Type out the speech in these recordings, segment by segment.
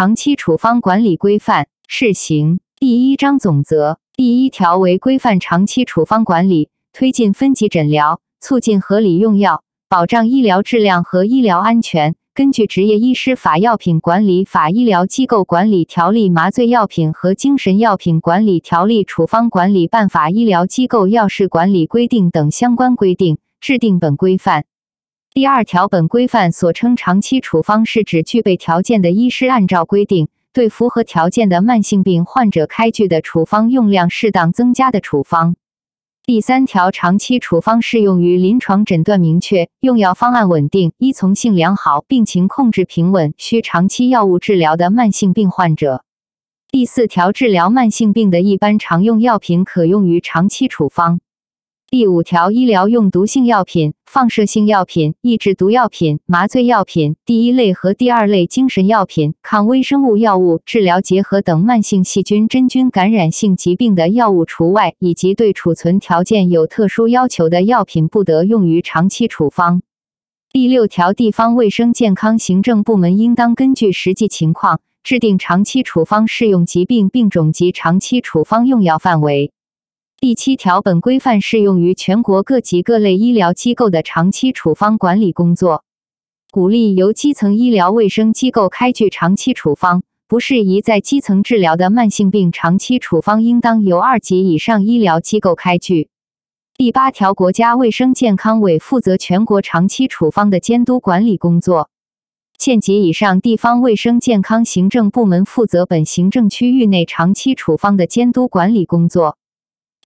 长期处方管理规范试行第一章总则第一条为规范长期处方管理，推进分级诊疗，促进合理用药，保障医疗质量和医疗安全。根据《执业医师法》《药品管理法》《医疗机构管理条例》《麻醉药品和精神药品管理条例》《处方管理办法》《医疗机构药事管理规定》等相关规定，制定本规范。第二条，本规范所称长期处方，是指具备条件的医师按照规定，对符合条件的慢性病患者开具的处方用量适当增加的处方。第三条，长期处方适用于临床诊断明确、用药方案稳定、依从性良好、病情控制平稳、需长期药物治疗的慢性病患者。第四条，治疗慢性病的一般常用药品可用于长期处方。第五条，医疗用毒性药品、放射性药品、抑制毒药品、麻醉药品、第一类和第二类精神药品、抗微生物药物、治疗结核等慢性细菌、真菌感染性疾病的药物除外，以及对储存条件有特殊要求的药品不得用于长期处方。第六条，地方卫生健康行政部门应当根据实际情况制定长期处方适用疾病病种及长期处方用药范围。第七条，本规范适用于全国各级各类医疗机构的长期处方管理工作，鼓励由基层医疗卫生机构开具长期处方。不适宜在基层治疗的慢性病长期处方，应当由二级以上医疗机构开具。第八条，国家卫生健康委负责全国长期处方的监督管理工作，县级以上地方卫生健康行政部门负责本行政区域内长期处方的监督管理工作。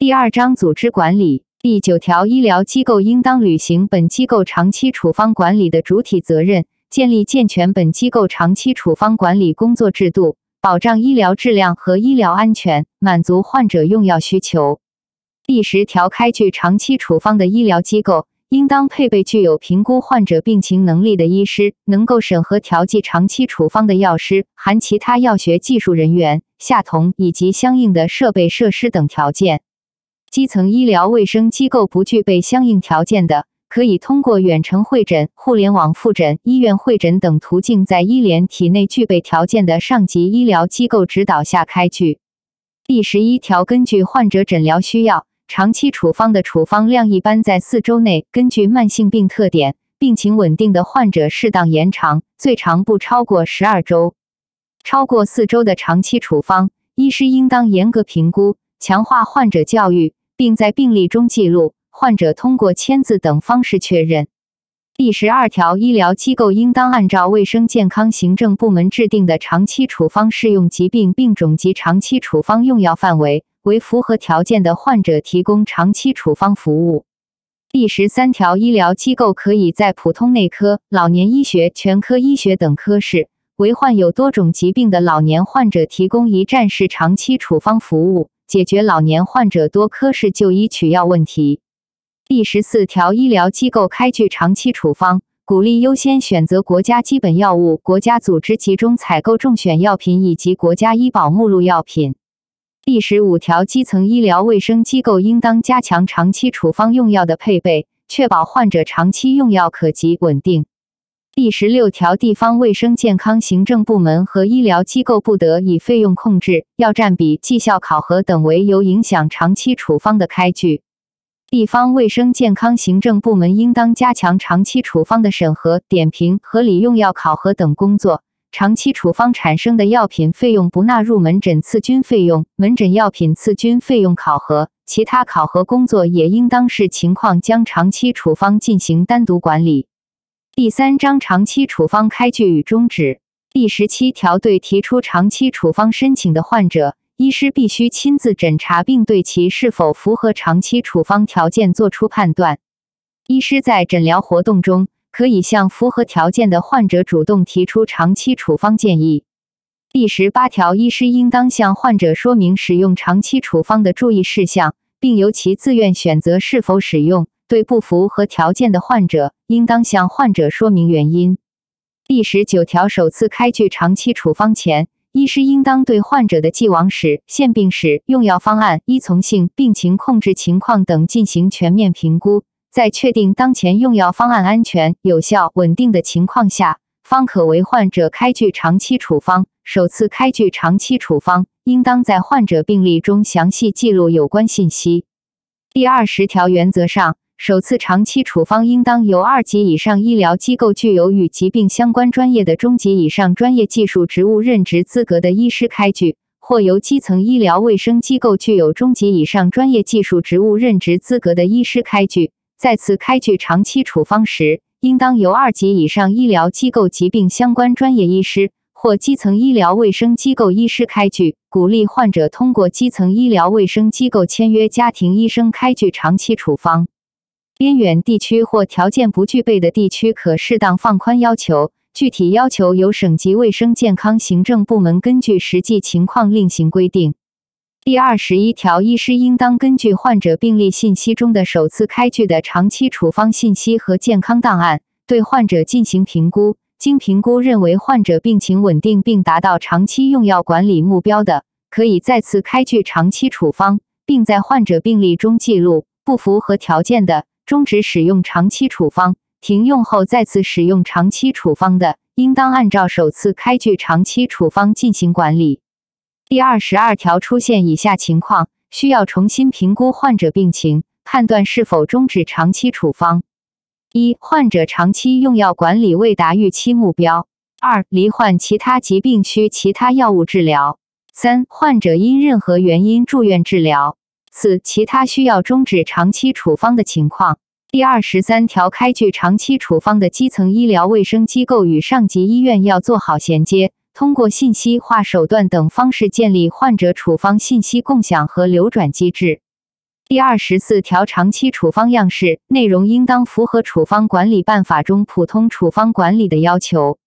第二章组织管理第九条，医疗机构应当履行本机构长期处方管理的主体责任，建立健全本机构长期处方管理工作制度，保障医疗质量和医疗安全，满足患者用药需求。第十条，开具长期处方的医疗机构应当配备具有评估患者病情能力的医师，能够审核调剂长期处方的药师，含其他药学技术人员、下同以及相应的设备设施等条件。基层医疗卫生机构不具备相应条件的，可以通过远程会诊、互联网复诊、医院会诊等途径，在医联体内具备条件的上级医疗机构指导下开具。第十一条，根据患者诊疗需要，长期处方的处方量一般在四周内；根据慢性病特点，病情稳定的患者适当延长，最长不超过十二周。超过四周的长期处方，医师应当严格评估，强化患者教育。并在病历中记录，患者通过签字等方式确认。第十二条，医疗机构应当按照卫生健康行政部门制定的长期处方适用疾病病种及长期处方用药范围，为符合条件的患者提供长期处方服务。第十三条，医疗机构可以在普通内科、老年医学、全科医学等科室，为患有多种疾病的老年患者提供一站式长期处方服务。解决老年患者多科室就医取药问题。第十四条，医疗机构开具长期处方，鼓励优先选择国家基本药物、国家组织集中采购中选药品以及国家医保目录药品。第十五条，基层医疗卫生机构应当加强长期处方用药的配备，确保患者长期用药可及稳定。第十六条，地方卫生健康行政部门和医疗机构不得以费用控制、药占比、绩效考核等为由影响长期处方的开具。地方卫生健康行政部门应当加强长期处方的审核、点评、合理用药考核等工作。长期处方产生的药品费用不纳入门诊次均费用，门诊药品次均费用考核，其他考核工作也应当视情况将长期处方进行单独管理。第三章长期处方开具与终止第十七条，对提出长期处方申请的患者，医师必须亲自诊查，并对其是否符合长期处方条件作出判断。医师在诊疗活动中，可以向符合条件的患者主动提出长期处方建议。第十八条，医师应当向患者说明使用长期处方的注意事项，并由其自愿选择是否使用。对不符合条件的患者，应当向患者说明原因。第十九条，首次开具长期处方前，医师应当对患者的既往史、现病史、用药方案、依从性、病情控制情况等进行全面评估，在确定当前用药方案安全、有效、稳定的情况下，方可为患者开具长期处方，首次开具长期处方，应当在患者病历中详细记录有关信息。第二十条，原则上，首次长期处方应当由二级以上医疗机构具有与疾病相关专业的中级以上专业技术职务任职资格的医师开具，或由基层医疗卫生机构具有中级以上专业技术职务任职资格的医师开具。再次开具长期处方时，应当由二级以上医疗机构疾病相关专业医师或基层医疗卫生机构医师开具。鼓励患者通过基层医疗卫生机构签约家庭医生开具长期处方。边远地区或条件不具备的地区，可适当放宽要求，具体要求由省级卫生健康行政部门根据实际情况另行规定。第二十一条，医师应当根据患者病历信息中的首次开具的长期处方信息和健康档案，对患者进行评估。经评估认为患者病情稳定并达到长期用药管理目标的，可以再次开具长期处方，并在患者病历中记录。不符合条件的，终止使用长期处方，停用后再次使用长期处方的，应当按照首次开具长期处方进行管理。第二十二条，出现以下情况，需要重新评估患者病情，判断是否终止长期处方：一、患者长期用药管理未达预期目标；二、罹患其他疾病需其他药物治疗；三、患者因任何原因住院治疗。四、其他需要终止长期处方的情况。第二十三条，开具长期处方的基层医疗卫生机构与上级医院要做好衔接，通过信息化手段等方式建立患者处方信息共享和流转机制。第二十四条，长期处方样式内容应当符合处方管理办法中普通处方管理的要求。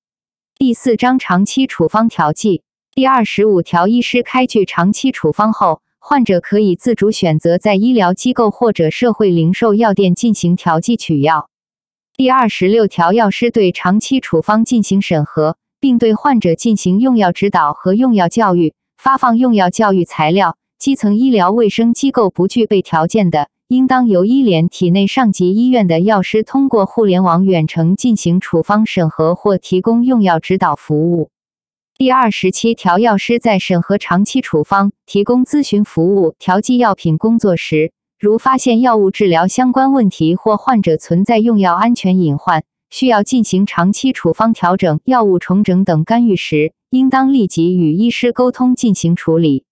第四章长期处方调剂。第二十五条，医师开具长期处方后。患者可以自主选择在医疗机构或者社会零售药店进行调剂取药。第二十六条，药师对长期处方进行审核，并对患者进行用药指导和用药教育，发放用药教育材料。基层医疗卫生机构不具备条件的，应当由医联体内上级医院的药师通过互联网远程进行处方审核或提供用药指导服务。第二十七条，药师在审核长期处方、提供咨询服务、调剂药品工作时，如发现药物治疗相关问题或患者存在用药安全隐患，需要进行长期处方调整、药物重整等干预时，应当立即与医师沟通进行处理。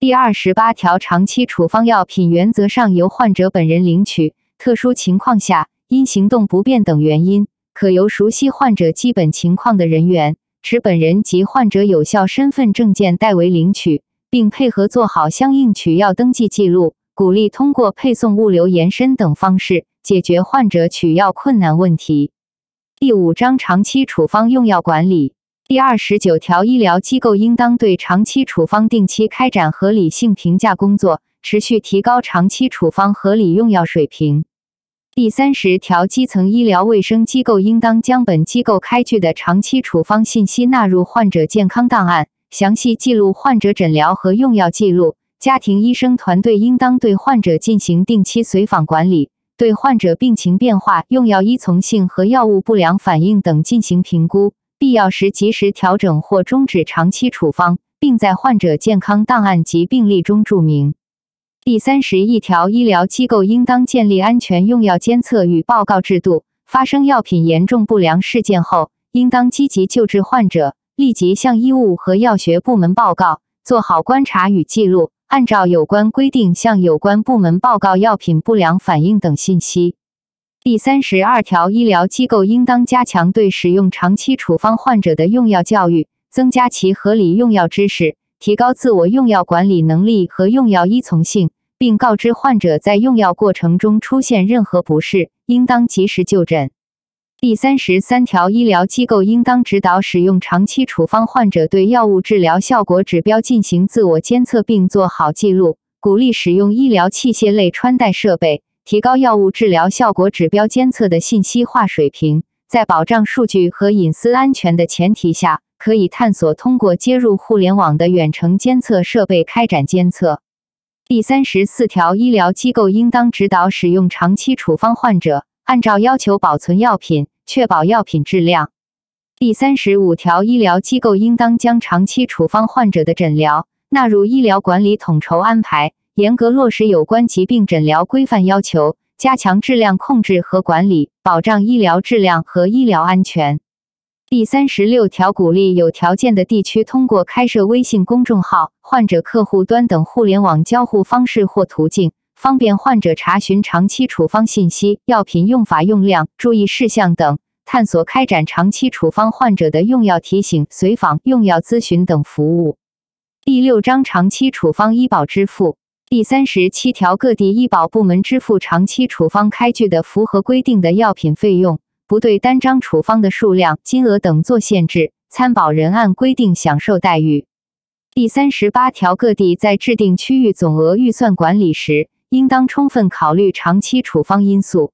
第二十八条，长期处方药品原则上由患者本人领取，特殊情况下，因行动不便等原因，可由熟悉患者基本情况的人员。持本人及患者有效身份证件代为领取，并配合做好相应取药登记记录。鼓励通过配送物流延伸等方式解决患者取药困难问题。第五章长期处方用药管理第二十九条，医疗机构应当对长期处方定期开展合理性评价工作，持续提高长期处方合理用药水平。第三十条，基层医疗卫生机构应当将本机构开具的长期处方信息纳入患者健康档案，详细记录患者诊疗和用药记录。家庭医生团队应当对患者进行定期随访管理，对患者病情变化、用药依从性和药物不良反应等进行评估，必要时及时调整或终止长期处方，并在患者健康档案及病历中注明。第三十一条，医疗机构应当建立安全用药监测与报告制度。发生药品严重不良事件后，应当积极救治患者，立即向医务和药学部门报告，做好观察与记录，按照有关规定向有关部门报告药品不良反应等信息。第三十二条，医疗机构应当加强对使用长期处方患者的用药教育，增加其合理用药知识。提高自我用药管理能力和用药依从性，并告知患者在用药过程中出现任何不适，应当及时就诊。第三十三条，医疗机构应当指导使用长期处方患者对药物治疗效果指标进行自我监测，并做好记录，鼓励使用医疗器械类穿戴设备，提高药物治疗效果指标监测的信息化水平，在保障数据和隐私安全的前提下。可以探索通过接入互联网的远程监测设备开展监测。第三十四条，医疗机构应当指导使用长期处方患者按照要求保存药品，确保药品质量。第三十五条，医疗机构应当将长期处方患者的诊疗纳入医疗管理统筹安排，严格落实有关疾病诊疗规范要求，加强质量控制和管理，保障医疗质量和医疗安全。第三十六条，鼓励有条件的地区通过开设微信公众号、患者客户端等互联网交互方式或途径，方便患者查询长期处方信息、药品用法用量、注意事项等，探索开展长期处方患者的用药提醒、随访、用药咨询等服务。第六章长期处方医保支付第三十七条，各地医保部门支付长期处方开具的符合规定的药品费用。不对单张处方的数量、金额等做限制，参保人按规定享受待遇。第三十八条，各地在制定区域总额预算管理时，应当充分考虑长期处方因素。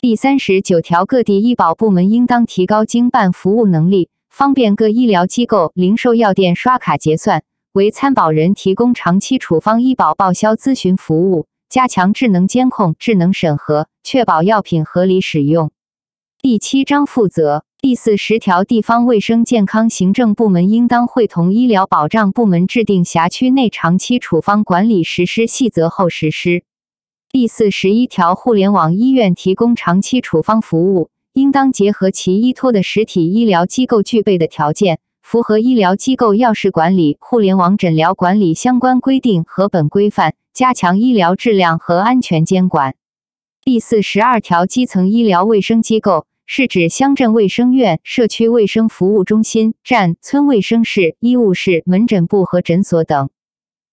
第三十九条，各地医保部门应当提高经办服务能力，方便各医疗机构、零售药店刷卡结算，为参保人提供长期处方医保报销咨询服务，加强智能监控、智能审核，确保药品合理使用。第七章负责第四十条，地方卫生健康行政部门应当会同医疗保障部门制定辖区内长期处方管理实施细则后实施。第四十一条，互联网医院提供长期处方服务，应当结合其依托的实体医疗机构具备的条件，符合医疗机构药事管理、互联网诊疗管理相关规定和本规范，加强医疗质量和安全监管。第四十二条，基层医疗卫生机构。是指乡镇卫生院、社区卫生服务中心、站、村卫生室、医务室、门诊部和诊所等。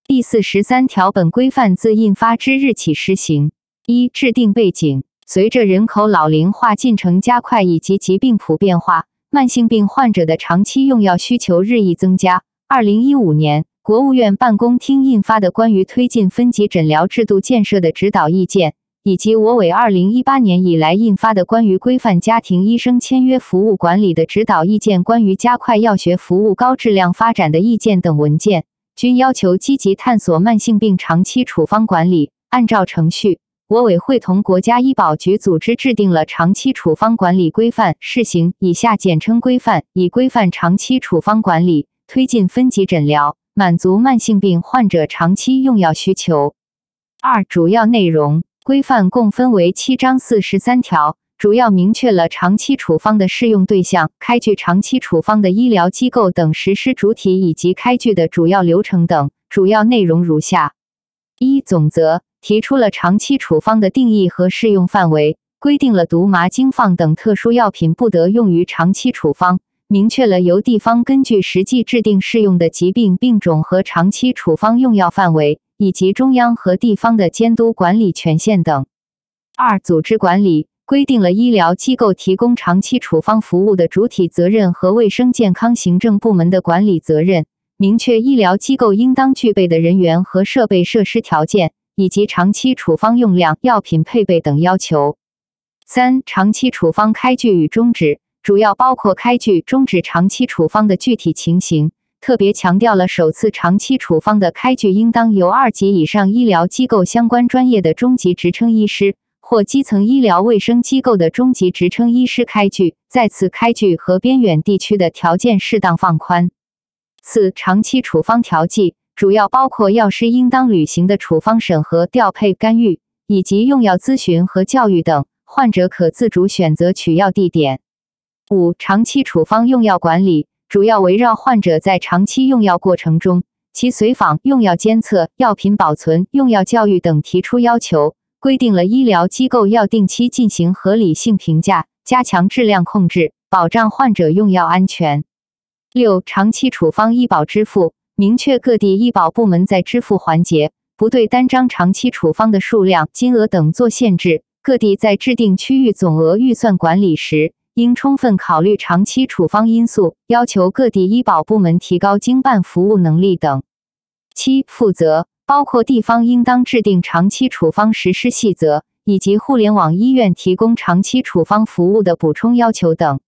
第四十三条，本规范自印发之日起施行。一、制定背景：随着人口老龄化进程加快以及疾病普遍化，慢性病患者的长期用药需求日益增加。二零一五年，国务院办公厅印发的《关于推进分级诊疗制度建设的指导意见》。以及我委二零一八年以来印发的关于规范家庭医生签约服务管理的指导意见、关于加快药学服务高质量发展的意见等文件，均要求积极探索慢性病长期处方管理。按照程序，我委会同国家医保局组织制定了长期处方管理规范（试行）（以下简称规范），以规范长期处方管理，推进分级诊疗，满足慢性病患者长期用药需求。二、主要内容。规范共分为七章四十三条，主要明确了长期处方的适用对象、开具长期处方的医疗机构等实施主体以及开具的主要流程等。主要内容如下：一、总则提出了长期处方的定义和适用范围，规定了毒麻精放等特殊药品不得用于长期处方，明确了由地方根据实际制定适用的疾病病种和长期处方用药范围。以及中央和地方的监督管理权限等。二、组织管理规定了医疗机构提供长期处方服务的主体责任和卫生健康行政部门的管理责任，明确医疗机构应当具备的人员和设备设施条件，以及长期处方用量、药品配备等要求。三、长期处方开具与终止，主要包括开具、终止长期处方的具体情形。特别强调了首次长期处方的开具应当由二级以上医疗机构相关专业的中级职称医师或基层医疗卫生机构的中级职称医师开具，再次开具和边远地区的条件适当放宽。四、长期处方调剂主要包括药师应当履行的处方审核、调配、干预以及用药咨询和教育等，患者可自主选择取药地点。五、长期处方用药管理。主要围绕患者在长期用药过程中，其随访、用药监测、药品保存、用药教育等提出要求，规定了医疗机构要定期进行合理性评价，加强质量控制，保障患者用药安全。六、长期处方医保支付，明确各地医保部门在支付环节不对单张长期处方的数量、金额等做限制。各地在制定区域总额预算管理时，应充分考虑长期处方因素，要求各地医保部门提高经办服务能力等。七、负责包括地方应当制定长期处方实施细则，以及互联网医院提供长期处方服务的补充要求等。